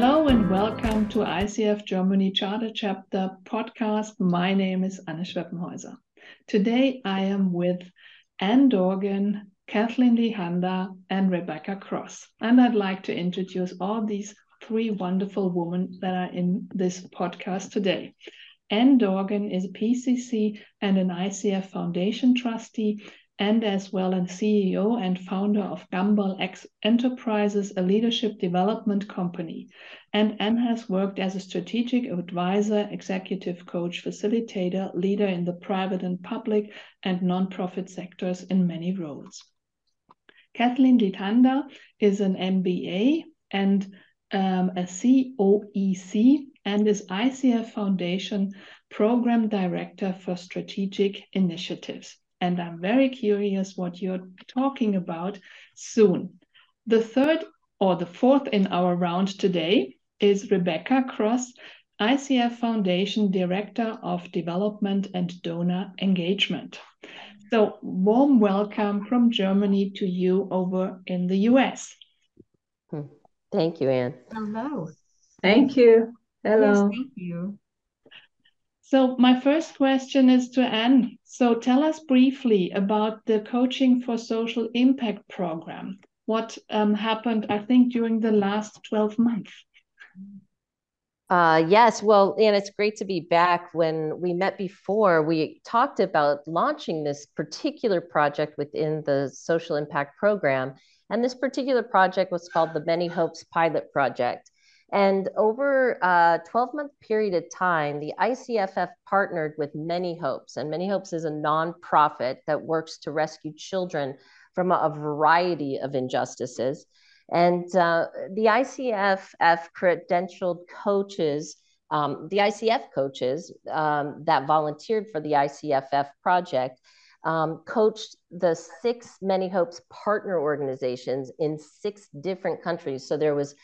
Hello and welcome to ICF Germany Charter Chapter podcast. My name is Anne Schweppenhäuser. Today I am with Anne Dorgan, Kathleen Lihanda, and Rebecca Cross. And I'd like to introduce all these three wonderful women that are in this podcast today. Anne Dorgan is a PCC and an ICF Foundation trustee and as well as CEO and founder of Gumball X Enterprises, a leadership development company. And Anne has worked as a strategic advisor, executive coach, facilitator, leader in the private and public and nonprofit sectors in many roles. Kathleen Lihanda is an MBA and um, a COEC and is ICF Foundation Program Director for Strategic Initiatives and I'm very curious what you're talking about soon. The third or the fourth in our round today is Rebecca Cross, ICF Foundation Director of Development and Donor Engagement. So, warm welcome from Germany to you over in the US. Hmm. Thank you, Anne. Hello. Thank you. Hello. Yes, thank you. So, my first question is to Anne. So, tell us briefly about the Coaching for Social Impact program. What um, happened, I think, during the last 12 months? Uh, yes, well, and it's great to be back. When we met before, we talked about launching this particular project within the Social Impact Program. And this particular project was called the Many Hopes Pilot Project. And over a 12 month period of time, the ICFF partnered with Many Hopes. And Many Hopes is a nonprofit that works to rescue children from a, variety of injustices. And uh, the ICFF credentialed coaches, um, the ICF coaches um, that volunteered for the ICFF project, um, coached the six Many Hopes partner organizations in six different countries. So there was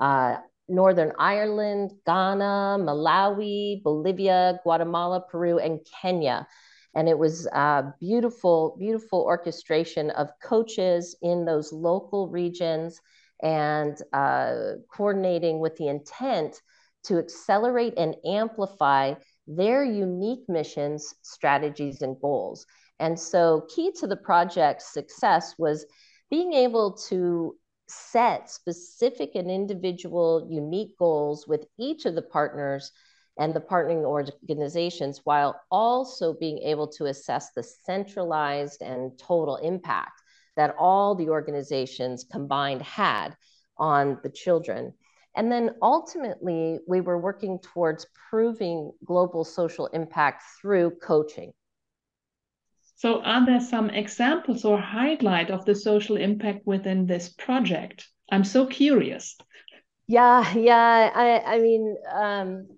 uh, Northern Ireland, Ghana, Malawi, Bolivia, Guatemala, Peru, and Kenya. And it was a beautiful, beautiful orchestration of coaches in those local regions and uh, coordinating with the intent to accelerate and amplify their unique missions, strategies, and goals. And so, key to the project's success was being able to set specific and individual unique goals with each of the partners and the partnering organizations while also being able to assess the centralized and total impact that all the organizations combined had on the children. And then ultimately, we were working towards proving global social impact through coaching. So, are there some examples or highlight of the social impact within this project? I'm so curious. Yeah, yeah. I, I mean, um,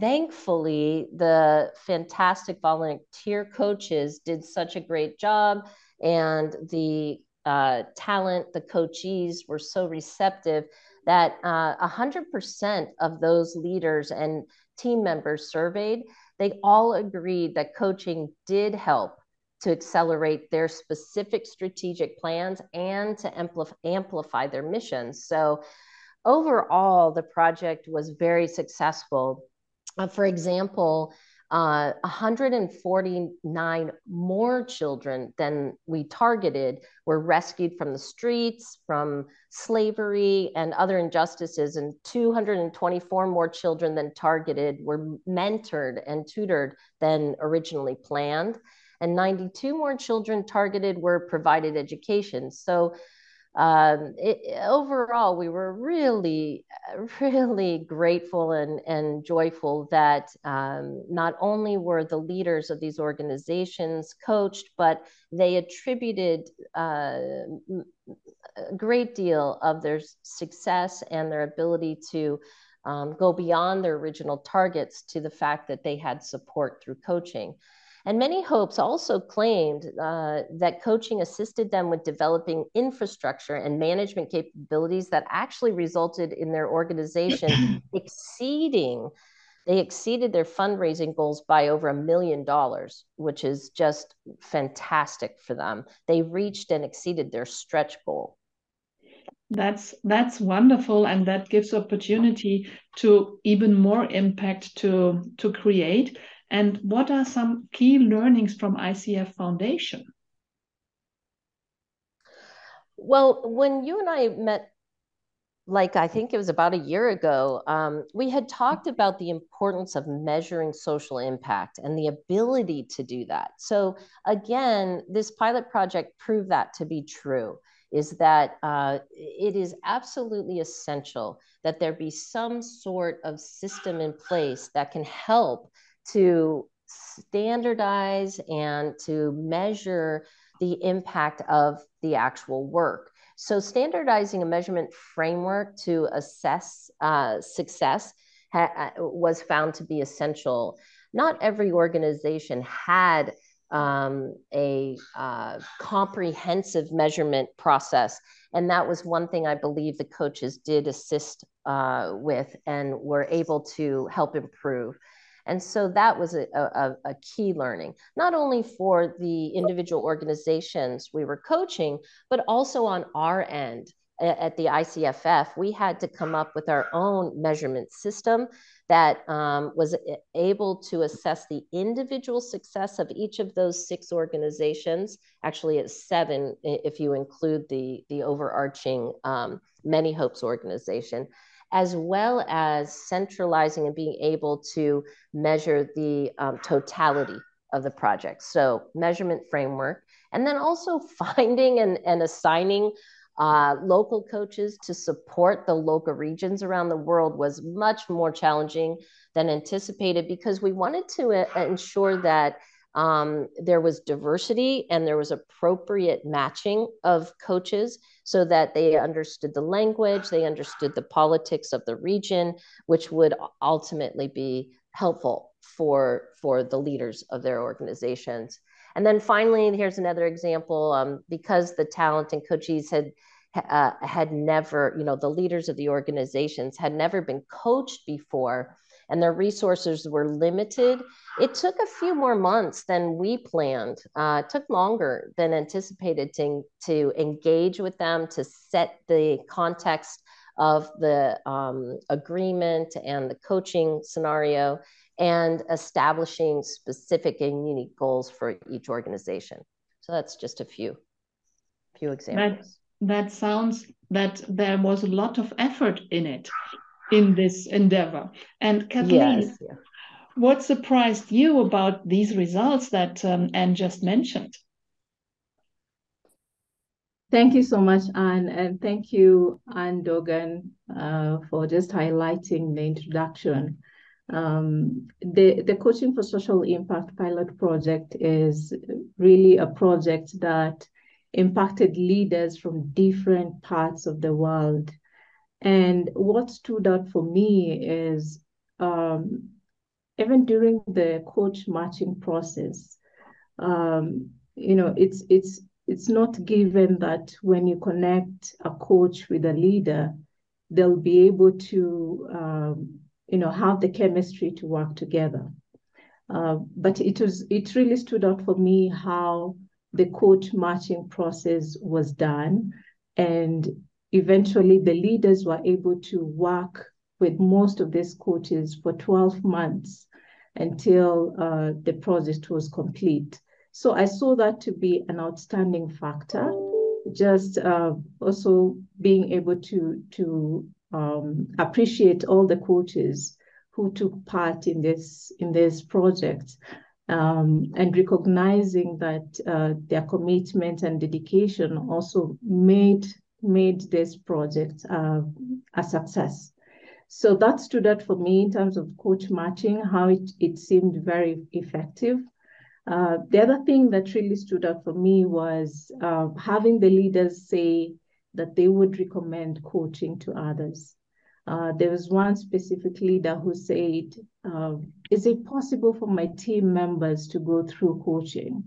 thankfully, the fantastic volunteer coaches did such a great job, and the uh, talent, the coachees were so receptive that uh, 100% of those leaders and team members surveyed, they all agreed that coaching did help to accelerate their specific strategic plans and to ampli- amplify their missions. So, overall, the project was very successful. Uh, for example, uh, 149 more children than we targeted were rescued from the streets, from slavery and other injustices, and 224 more children than targeted were mentored and tutored than originally planned and 92 more children targeted were provided education. So um, it, overall, we were really, really grateful and, and joyful that um, not only were the leaders of these organizations coached, but they attributed uh, a great deal of their success and their ability to um, go beyond their original targets to the fact that they had support through coaching. And Many Hopes also claimed uh, that coaching assisted them with developing infrastructure and management capabilities that actually resulted in their organization exceeding, they exceeded their fundraising goals by over a million dollars, which is just fantastic for them. They reached and exceeded their stretch goal. That's that's wonderful, and that gives opportunity to even more impact to to create. And what are some key learnings from ICF Foundation? Well, when you and I met like I think it was about a year ago, um, we had talked about the importance of measuring social impact and the ability to do that. So again, this pilot project proved that to be true. Is that uh, it is absolutely essential that there be some sort of system in place that can help to standardize and to measure the impact of the actual work. So standardizing a measurement framework to assess uh, success uh, was found to be essential. Not every organization had um, a uh, comprehensive measurement process. And that was one thing I believe the coaches did assist uh, with and were able to help improve. And so that was a, a, a, key learning, not only for the individual organizations we were coaching, but also on our end at the ICFF, we had to come up with our own measurement system that um, was able to assess the individual success of each of those six organizations. Actually, it's seven if you include the, the overarching um, Many Hopes organization as well as centralizing and being able to measure the um, totality of the project. So, measurement framework, and then also finding and, and assigning uh, local coaches to support the local regions around the world was much more challenging than anticipated because we wanted to uh, ensure that um, there was diversity and there was appropriate matching of coaches so that they understood the language, they understood the politics of the region, which would ultimately be helpful for, for the leaders of their organizations. And then finally, here's another example um, because the talent and coaches had uh, had never, you know, the leaders of the organizations had never been coached before and their resources were limited. It took a few more months than we planned. Uh, it took longer than anticipated to, to engage with them, to set the context of the um, agreement and the coaching scenario, and establishing specific and unique goals for each organization. So that's just a few, few examples. That, that sounds that there was a lot of effort in it in this endeavor. And Kathleen, yes, yeah. what surprised you about these results that um, Anne just mentioned? Thank you so much, Anne, and thank you, Anne Dorgan, uh, for just highlighting the introduction. Um, the, the Coaching for Social Impact pilot project is really a project that impacted leaders from different parts of the world and what stood out for me is um, even during the coach matching process, um, you know, it's it's it's not given that when you connect a coach with a leader, they'll be able to um, you know have the chemistry to work together. Uh, but it was it really stood out for me how the coach matching process was done and eventually the leaders were able to work with most of these coaches for 12 months until uh, the project was complete. So I saw that to be an outstanding factor. Just uh, also being able to to um, appreciate all the coaches who took part in this in this project, um, and recognizing that uh, their commitment and dedication also made made this project uh, a success. So that stood out for me in terms of coach matching, how it, it seemed very effective. Uh, the other thing that really stood out for me was uh, having the leaders say that they would recommend coaching to others. Uh, there was one specific leader who said, uh, Is it possible for my team members to go through coaching?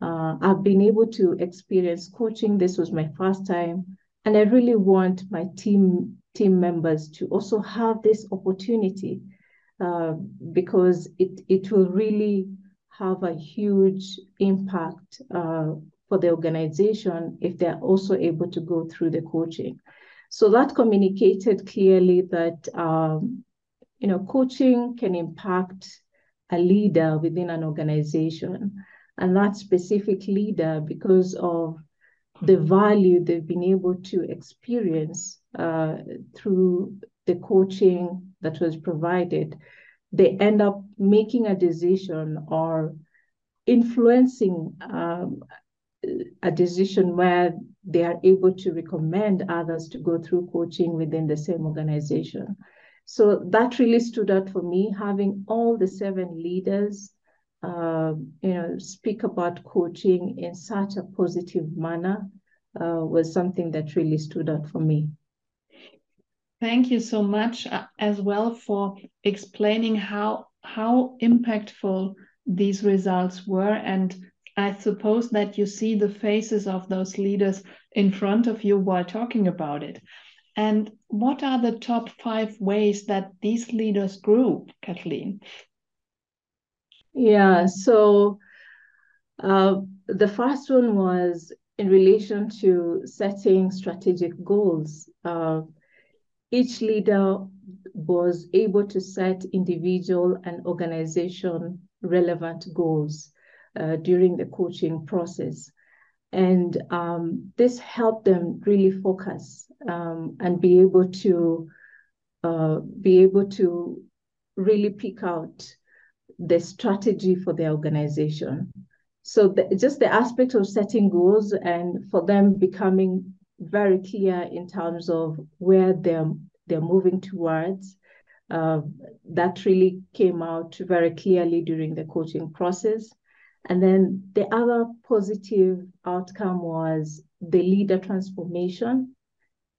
Uh, I've been able to experience coaching. This was my first time. And I really want my team team members to also have this opportunity uh, because it it will really have a huge impact uh, for the organization if they're also able to go through the coaching. So that communicated clearly that um, you know coaching can impact a leader within an organization, and that specific leader because of the value they've been able to experience uh, through the coaching that was provided, they end up making a decision or influencing um, a decision where they are able to recommend others to go through coaching within the same organization. So that really stood out for me, having all the seven leaders, uh, you know, speak about coaching in such a positive manner uh, was something that really stood out for me. Thank you so much uh, as well for explaining how how impactful these results were and I suppose that you see the faces of those leaders in front of you while talking about it. And what are the top five ways that these leaders grew, Kathleen? Yeah, so uh, the first one was in relation to setting strategic goals. Uh, each leader was able to set individual and organization relevant goals uh, during the coaching process. And um, this helped them really focus um, and be able to uh, be able to really pick out the strategy for the organization. So the, just the aspect of setting goals and for them becoming very clear in terms of where they're they're moving towards. Uh, that really came out very clearly during the coaching process. And then the other positive outcome was the leader transformation.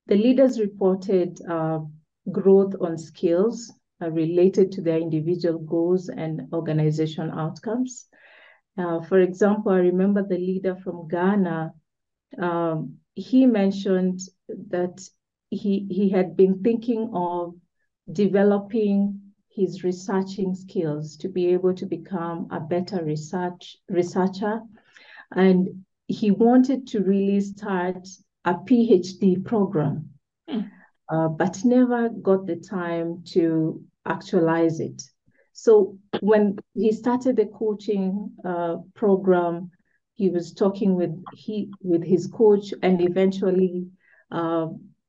The leaders reported uh, growth on skills related to their individual goals and organization outcomes. Uh, for example, I remember the leader from Ghana, um, he mentioned that he, he had been thinking of developing his researching skills to be able to become a better research researcher. And he wanted to really start a PhD program, mm. uh, but never got the time to actualize it. So when he started the coaching uh, program, he was talking with he with his coach, and eventually uh,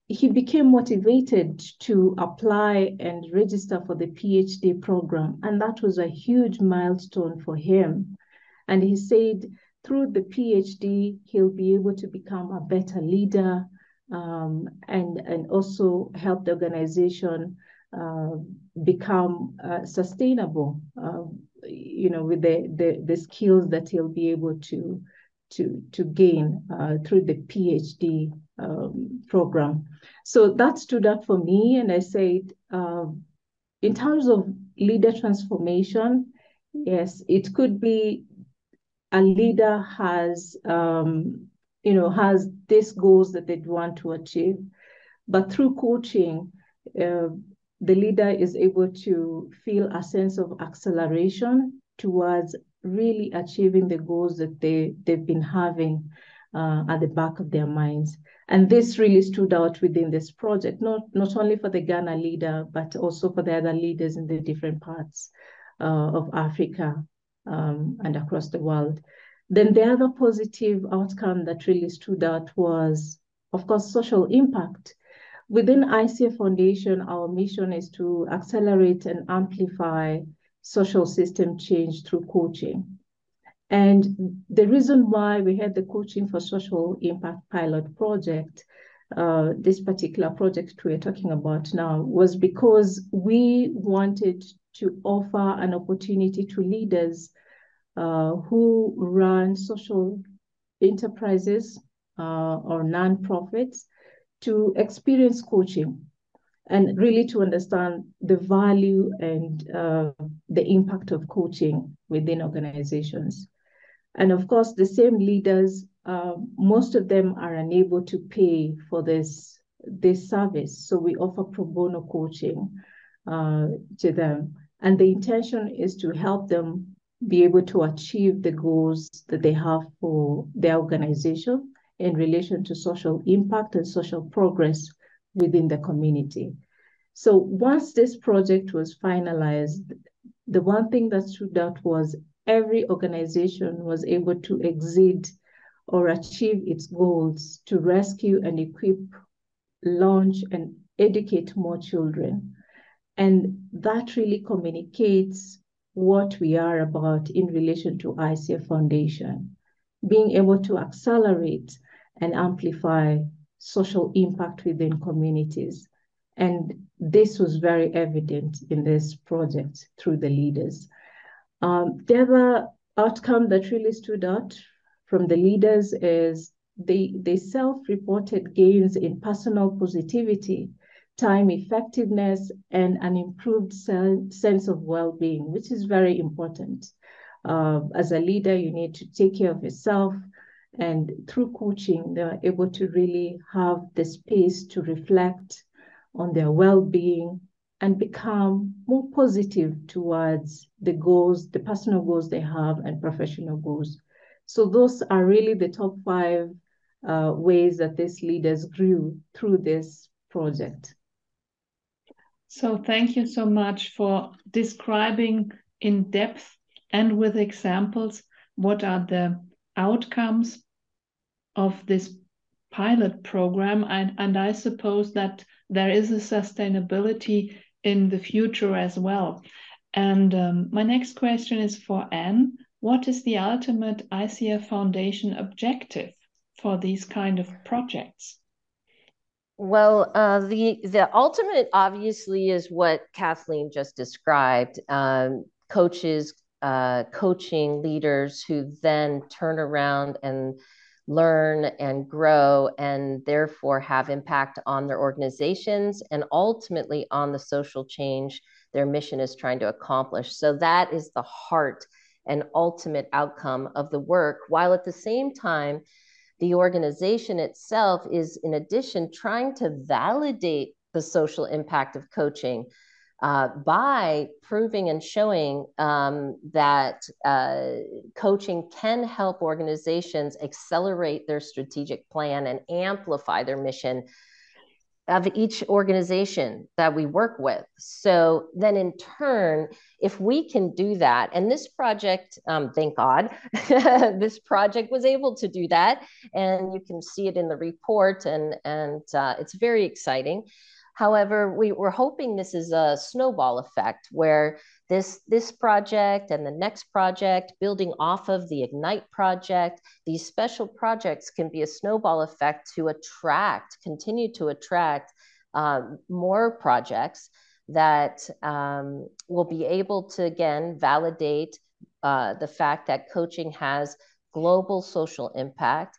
he became motivated to apply and register for the PhD program. And that was a huge milestone for him. And he said through the PhD, he'll be able to become a better leader um, and, and also help the organization become uh, sustainable, uh, you know, with the, the, the skills that he'll be able to, to, to gain uh, through the PhD um, program. So that stood out for me. And I said, uh, in terms of leader transformation, yes, it could be a leader has, um, you know, has these goals that they want to achieve. But through coaching, uh, the leader is able to feel a sense of acceleration towards really achieving the goals that they, they've been having uh, at the back of their minds. And this really stood out within this project, not, not only for the Ghana leader, but also for the other leaders in the different parts uh, of Africa um, and across the world. Then the other positive outcome that really stood out was, of course, social impact. Within ICF Foundation, our mission is to accelerate and amplify social system change through coaching. And the reason why we had the Coaching for Social Impact pilot project, uh, this particular project we're talking about now, was because we wanted to offer an opportunity to leaders uh, who run social enterprises uh, or nonprofits to experience coaching and really to understand the value and uh, the impact of coaching within organizations. And of course, the same leaders, uh, most of them are unable to pay for this, this service. So we offer pro bono coaching uh, to them. And the intention is to help them be able to achieve the goals that they have for their organization in relation to social impact and social progress within the community. So once this project was finalized, the one thing that stood out was every organization was able to exceed or achieve its goals to rescue and equip, launch, and educate more children. And that really communicates what we are about in relation to ICF Foundation, being able to accelerate and amplify social impact within communities. And this was very evident in this project through the leaders. Um, the other outcome that really stood out from the leaders is they, they self-reported gains in personal positivity, time effectiveness, and an improved sense of well-being, which is very important. Uh, as a leader, you need to take care of yourself, and through coaching, they're able to really have the space to reflect on their well-being and become more positive towards the goals, the personal goals they have and professional goals. So those are really the top five uh, ways that these leaders grew through this project. So thank you so much for describing in depth and with examples what are the outcomes of this pilot program and, and I suppose that there is a sustainability in the future as well. And um, my next question is for Anne. What is the ultimate ICF Foundation objective for these kind of projects? Well, uh, the the ultimate obviously is what Kathleen just described. Um, coaches, uh, coaching leaders who then turn around and learn and grow and therefore have impact on their organizations and ultimately on the social change their mission is trying to accomplish. So that is the heart and ultimate outcome of the work, while at the same time, the organization itself is, in addition, trying to validate the social impact of coaching uh, by proving and showing um, that uh, coaching can help organizations accelerate their strategic plan and amplify their mission of each organization that we work with. So then, in turn, if we can do that, and this project, um, thank God, this project was able to do that, and you can see it in the report, and and uh, it's very exciting. However, we, we're hoping this is a snowball effect where this, this project and the next project, building off of the Ignite project, these special projects can be a snowball effect to attract, continue to attract um, more projects that um, will be able to, again, validate uh, the fact that coaching has global social impact.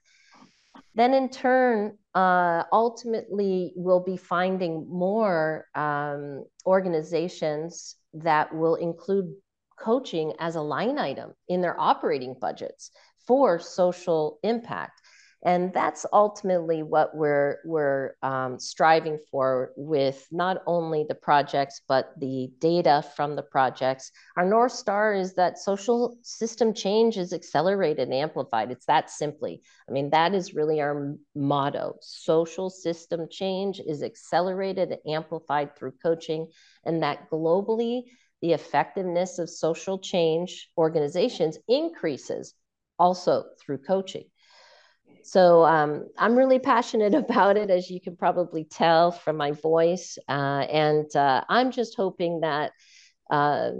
Then, in turn, uh, ultimately we'll be finding more um, organizations that will include coaching as a line item in their operating budgets for social impact and that's ultimately what we're we're um, striving for with not only the projects but the data from the projects. Our north star is that social system change is accelerated and amplified. It's that simply. I mean that is really our motto. Social system change is accelerated and amplified through coaching and that globally the effectiveness of social change organizations increases also through coaching so um, I'm really passionate about it, as you can probably tell from my voice. Uh, and uh, I'm just hoping that uh,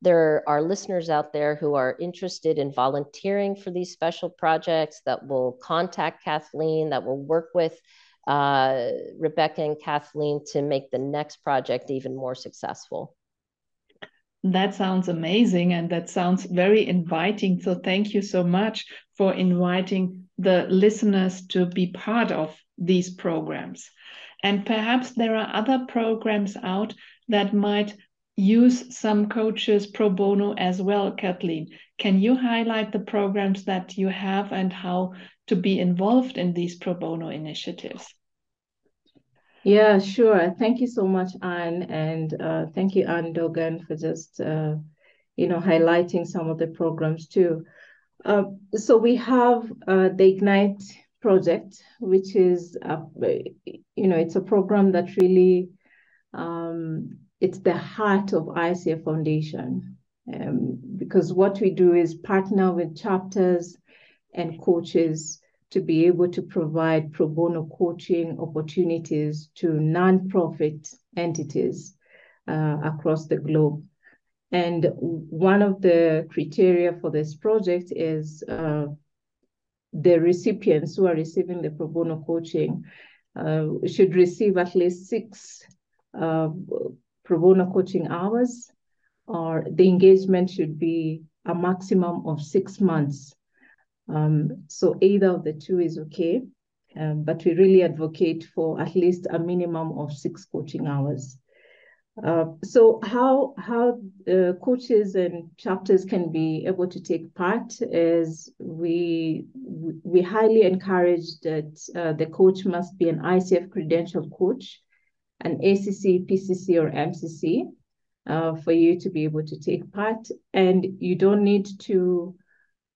there are listeners out there who are interested in volunteering for these special projects that will contact Kathleen, that will work with uh, Rebecca and Kathleen to make the next project even more successful. That sounds amazing and that sounds very inviting. So, thank you so much for inviting the listeners to be part of these programs. And perhaps there are other programs out that might use some coaches pro bono as well, Kathleen. Can you highlight the programs that you have and how to be involved in these pro bono initiatives? Yeah, sure. Thank you so much, Anne, and uh, thank you, Anne Dorgan, for just uh, you know highlighting some of the programs too. Uh, so we have uh, the Ignite project, which is, you know, it's a program that really, um, it's the heart of ICF Foundation. Um, because what we do is partner with chapters and coaches to be able to provide pro bono coaching opportunities to nonprofit entities uh, across the globe. And one of the criteria for this project is uh, the recipients who are receiving the pro bono coaching uh, should receive at least six uh, pro bono coaching hours, or the engagement should be a maximum of six months. Um, so either of the two is okay, um, but we really advocate for at least a minimum of six coaching hours. Uh, so how how uh, coaches and chapters can be able to take part is we we highly encourage that uh, the coach must be an ICF credentialed coach, an ACC, PCC, or MCC uh, for you to be able to take part, and you don't need to.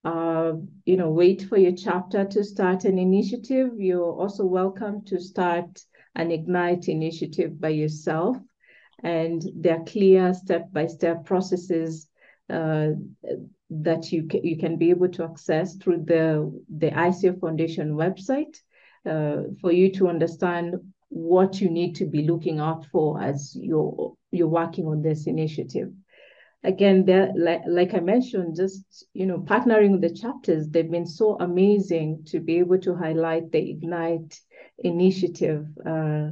Uh, you know, wait for your chapter to start an initiative. You're also welcome to start an Ignite initiative by yourself and there are clear step-by-step processes uh, that you can, you can be able to access through the, the ICF Foundation website uh, for you to understand what you need to be looking out for as you're, you're working on this initiative. Again, like, like I mentioned, just you know, partnering with the chapters, they've been so amazing to be able to highlight the Ignite initiative uh,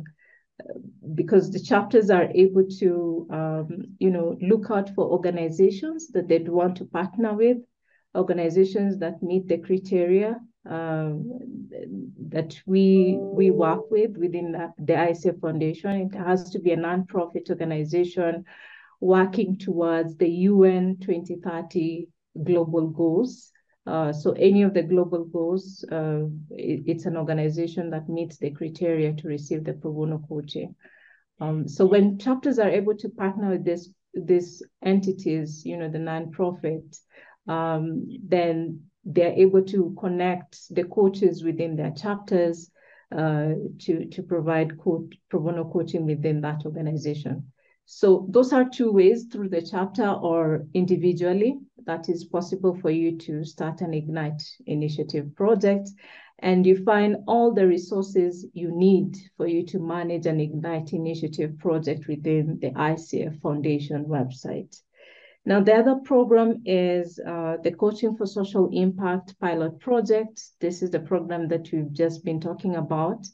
because the chapters are able to, um, you know, look out for organizations that they'd want to partner with, organizations that meet the criteria um, that we we work with within the, the ICF Foundation. It has to be a nonprofit organization working towards the UN 2030 global goals. Uh, so any of the global goals, uh, it, it's an organization that meets the criteria to receive the pro bono coaching. Um, so when chapters are able to partner with this these entities, you know, the nonprofit, um, then they're able to connect the coaches within their chapters uh, to to provide co- pro bono coaching within that organization. So those are two ways through the chapter or individually that is possible for you to start an Ignite initiative project. And you find all the resources you need for you to manage an Ignite initiative project within the ICF Foundation website. Now, the other program is uh, the Coaching for Social Impact pilot project. This is the program that we've just been talking about.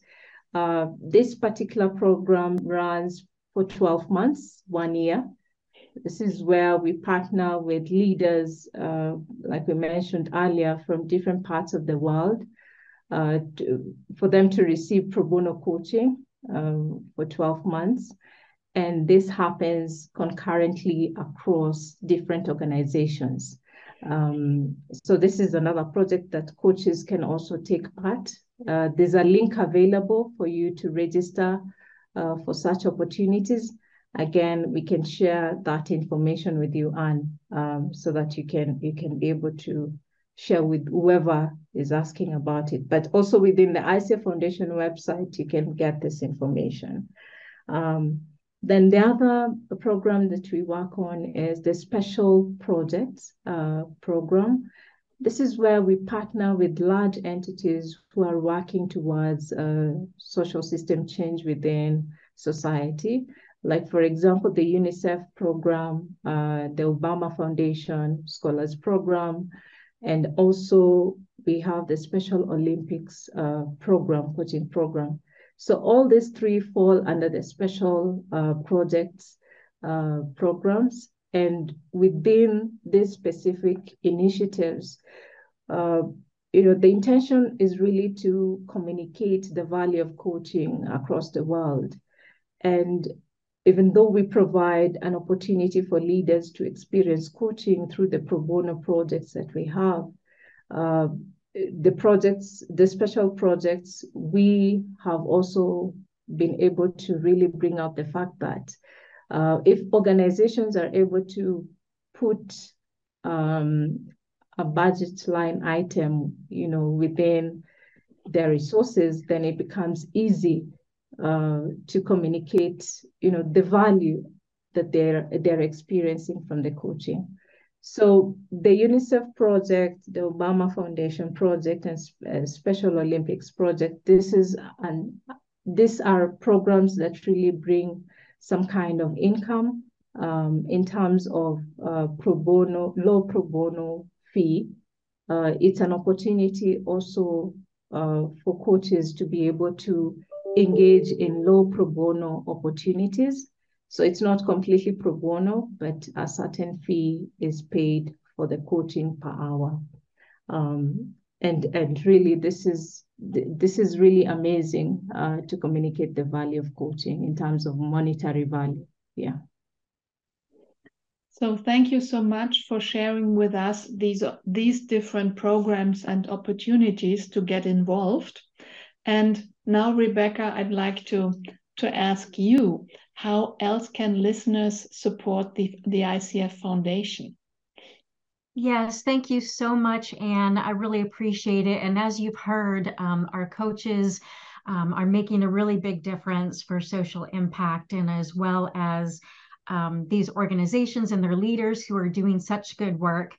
Uh, this particular program runs for 12 months, one year. This is where we partner with leaders, uh, like we mentioned earlier, from different parts of the world uh, to, for them to receive pro bono coaching um, for 12 months. And this happens concurrently across different organizations. Um, so this is another project that coaches can also take part. Uh, there's a link available for you to register uh, for such opportunities. Again, we can share that information with you, Anne, um, so that you can you can be able to share with whoever is asking about it. But also within the ICF Foundation website, you can get this information. Um, then the other program that we work on is the Special Projects uh, program. This is where we partner with large entities who are working towards social system change within society. Like, for example, the UNICEF program, uh, the Obama Foundation Scholars Program, and also we have the Special Olympics uh, program, coaching program. So all these three fall under the special uh, projects uh, programs. And within these specific initiatives, uh, you know, the intention is really to communicate the value of coaching across the world. And even though we provide an opportunity for leaders to experience coaching through the pro bono projects that we have, uh, the projects, the special projects, we have also been able to really bring out the fact that uh, if organizations are able to put um, a budget line item, you know, within their resources, then it becomes easy uh, to communicate, you know, the value that they're they're experiencing from the coaching. So the UNICEF project, the Obama Foundation project, and uh, Special Olympics project, this is an these are programs that really bring some kind of income um, in terms of uh, pro bono, low pro bono fee. Uh, it's an opportunity also uh, for coaches to be able to engage in low pro bono opportunities. So it's not completely pro bono, but a certain fee is paid for the coaching per hour. Um, and and really, this is this is really amazing uh, to communicate the value of coaching in terms of monetary value. Yeah. So thank you so much for sharing with us these these different programs and opportunities to get involved. And now, Rebecca, I'd like to to ask you how else can listeners support the, the ICF Foundation? Yes, thank you so much, Anne. I really appreciate it. And as you've heard, um, our coaches um, are making a really big difference for social impact, and as well as um, these organizations and their leaders who are doing such good work.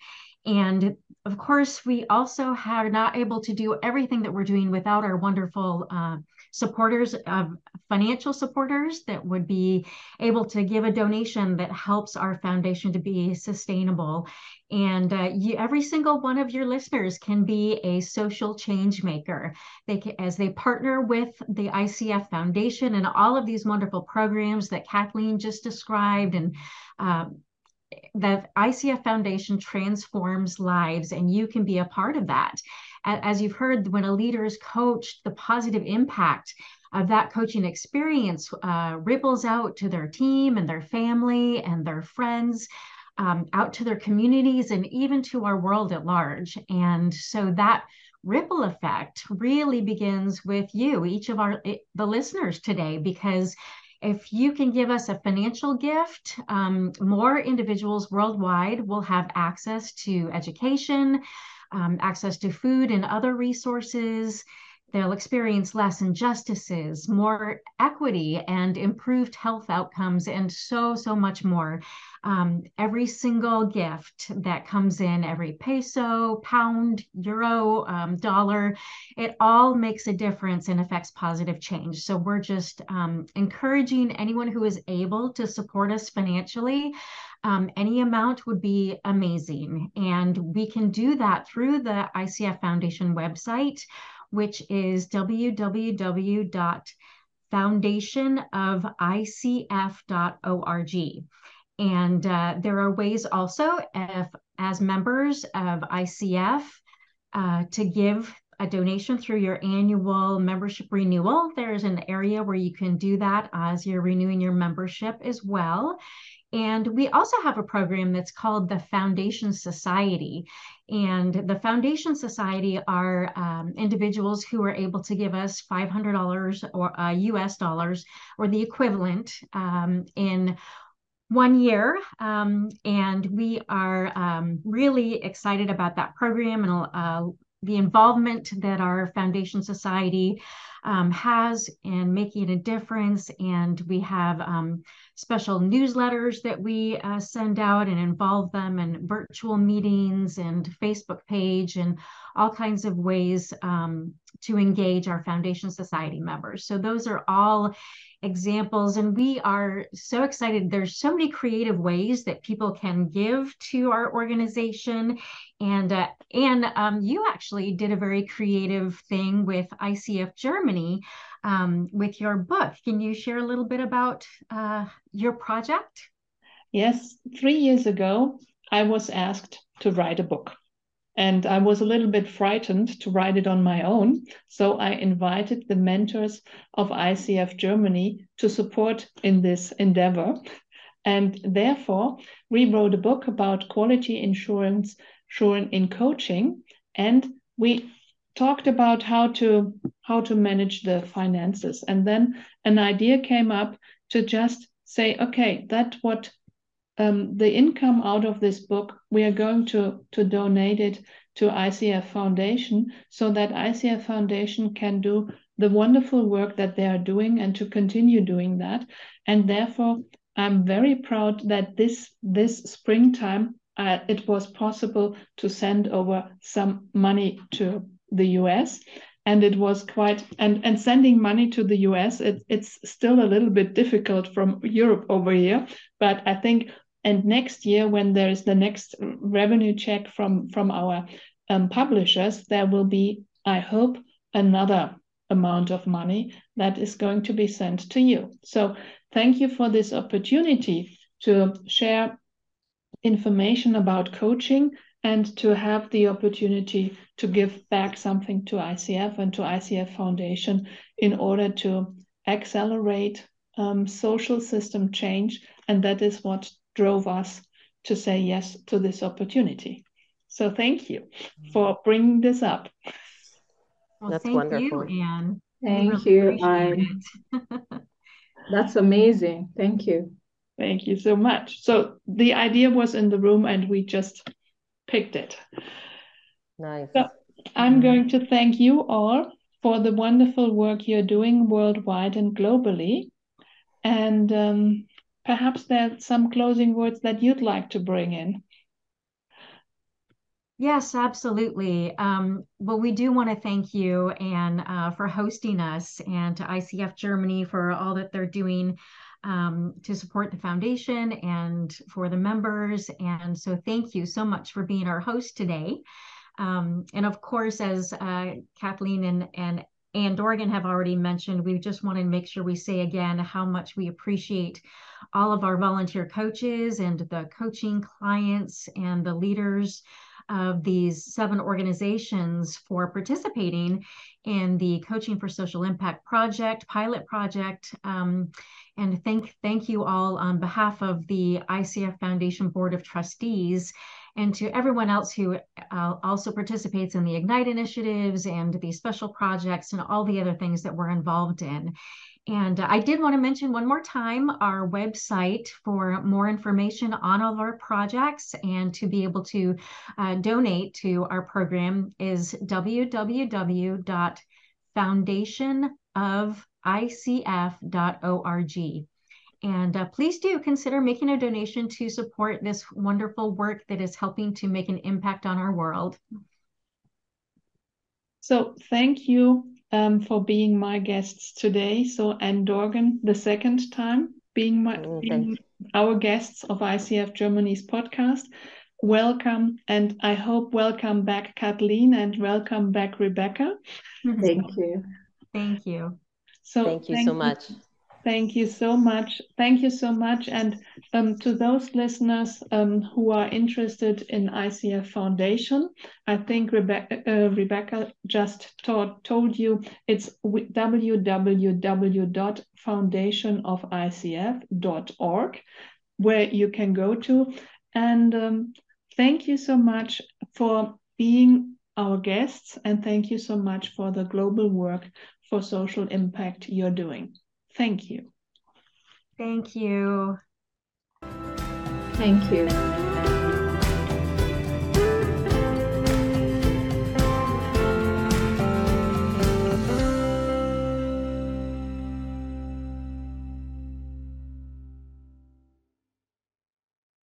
And of course, we also are not able to do everything that we're doing without our wonderful uh, supporters of financial supporters that would be able to give a donation that helps our foundation to be sustainable and uh, you, every single one of your listeners can be a social change maker they can, as they partner with the icf foundation and all of these wonderful programs that kathleen just described and um, the ICF Foundation transforms lives, and you can be a part of that. As you've heard, when a leader is coached, the positive impact of that coaching experience uh, ripples out to their team and their family and their friends. Um, out to their communities and even to our world at large. And so that ripple effect really begins with you, each of our the listeners today, because if you can give us a financial gift, um, more individuals worldwide will have access to education, um, access to food and other resources. They'll experience less injustices, more equity, and improved health outcomes, and so, so much more um, every single gift that comes in, every peso, pound, euro, um, dollar, it all makes a difference and affects positive change. So we're just um, encouraging anyone who is able to support us financially. Um, any amount would be amazing. And we can do that through the ICF Foundation website, which is www.foundationoficf.org. And uh, there are ways also, if, as members of ICF, uh, to give a donation through your annual membership renewal. There's an area where you can do that as you're renewing your membership as well. And we also have a program that's called the Foundation Society. And the Foundation Society are um, individuals who are able to give us $500 or uh, US dollars or the equivalent um, in one year. Um, and we are um, really excited about that program and uh, the involvement that our Foundation Society um, has in making a difference. And we have um, special newsletters that we uh, send out and involve them in virtual meetings and Facebook page and all kinds of ways um, to engage our Foundation Society members. So those are all examples and we are so excited there's so many creative ways that people can give to our organization and uh, and um, you actually did a very creative thing with icf germany um, with your book can you share a little bit about uh, your project yes three years ago i was asked to write a book and I was a little bit frightened to write it on my own. So I invited the mentors of ICF Germany to support in this endeavor. And therefore, we wrote a book about quality insurance in coaching. And we talked about how to how to manage the finances. And then an idea came up to just say, okay, that what um, the income out of this book, we are going to, to donate it to ICF Foundation so that ICF Foundation can do the wonderful work that they are doing and to continue doing that. And therefore, I'm very proud that this this springtime uh, it was possible to send over some money to the US and it was quite and and sending money to the US it, it's still a little bit difficult from Europe over here but I think and next year when there is the next revenue check from from our um, publishers there will be I hope another amount of money that is going to be sent to you. So thank you for this opportunity to share information about coaching and to have the opportunity to give back something to ICF and to ICF Foundation in order to accelerate um, social system change. And that is what drove us to say yes to this opportunity. So thank you for bringing this up. Well, That's thank wonderful. you, Anne. Thank really you. I, that's amazing. Thank you. Thank you so much. So the idea was in the room and we just picked it. Nice. So I'm going to thank you all for the wonderful work you're doing worldwide and globally. And um, perhaps there's some closing words that you'd like to bring in. Yes, absolutely. Um, well, we do want to thank you, Anne, uh, for hosting us and to ICF Germany for all that they're doing um, to support the foundation and for the members. And so thank you so much for being our host today. Um, and of course, as uh, Kathleen and, and Anne Dorgan have already mentioned, we just want to make sure we say again how much we appreciate all of our volunteer coaches and the coaching clients and the leaders of these seven organizations for participating in the Coaching for Social Impact project, pilot project. Um, and thank, thank you all on behalf of the ICF Foundation Board of Trustees and to everyone else who uh, also participates in the Ignite initiatives and the special projects and all the other things that we're involved in. And I did want to mention one more time our website for more information on all of our projects and to be able to uh, donate to our program is www.foundationoficf.org. And uh, please do consider making a donation to support this wonderful work that is helping to make an impact on our world. So, thank you um, for being my guests today. So, Anne Dorgan, the second time being, my, oh, being our guests of ICF Germany's podcast. Welcome, and I hope welcome back, Kathleen, and welcome back, Rebecca. Thank you. Thank you. So, thank you thank so much. Thank you so much. Thank you so much. And um, to those listeners um, who are interested in ICF Foundation, I think Rebecca, uh, Rebecca just taught, told you it's www.foundationoficf.org where you can go to. And um, thank you so much for being our guests. And thank you so much for the global work for social impact you're doing. Thank you. Thank you. Thank you.